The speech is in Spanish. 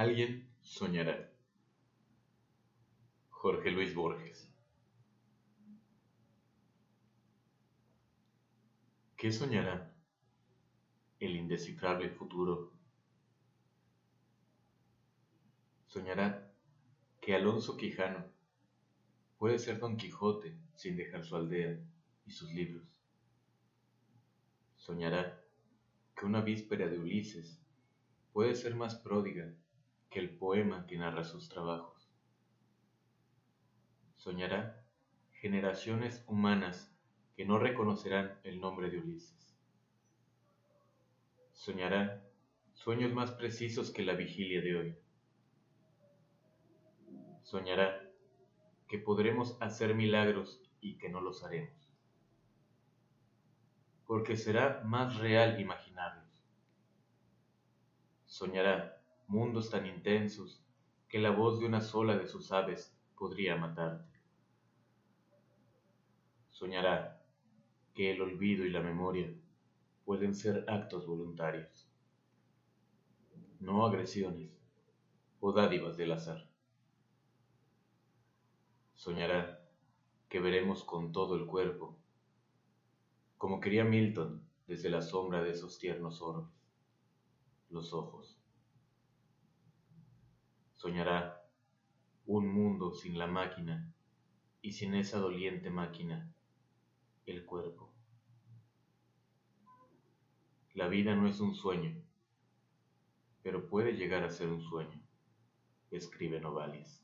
Alguien soñará. Jorge Luis Borges. ¿Qué soñará el indescifrable futuro? Soñará que Alonso Quijano puede ser Don Quijote sin dejar su aldea y sus libros. Soñará que una víspera de Ulises puede ser más pródiga que el poema que narra sus trabajos. Soñará generaciones humanas que no reconocerán el nombre de Ulises. Soñará sueños más precisos que la vigilia de hoy. Soñará que podremos hacer milagros y que no los haremos. Porque será más real imaginarlos. Soñará mundos tan intensos que la voz de una sola de sus aves podría matarte. Soñará que el olvido y la memoria pueden ser actos voluntarios, no agresiones o dádivas del azar. Soñará que veremos con todo el cuerpo, como quería Milton desde la sombra de esos tiernos orbes, los ojos soñará un mundo sin la máquina y sin esa doliente máquina, el cuerpo. La vida no es un sueño, pero puede llegar a ser un sueño, escribe Novalis.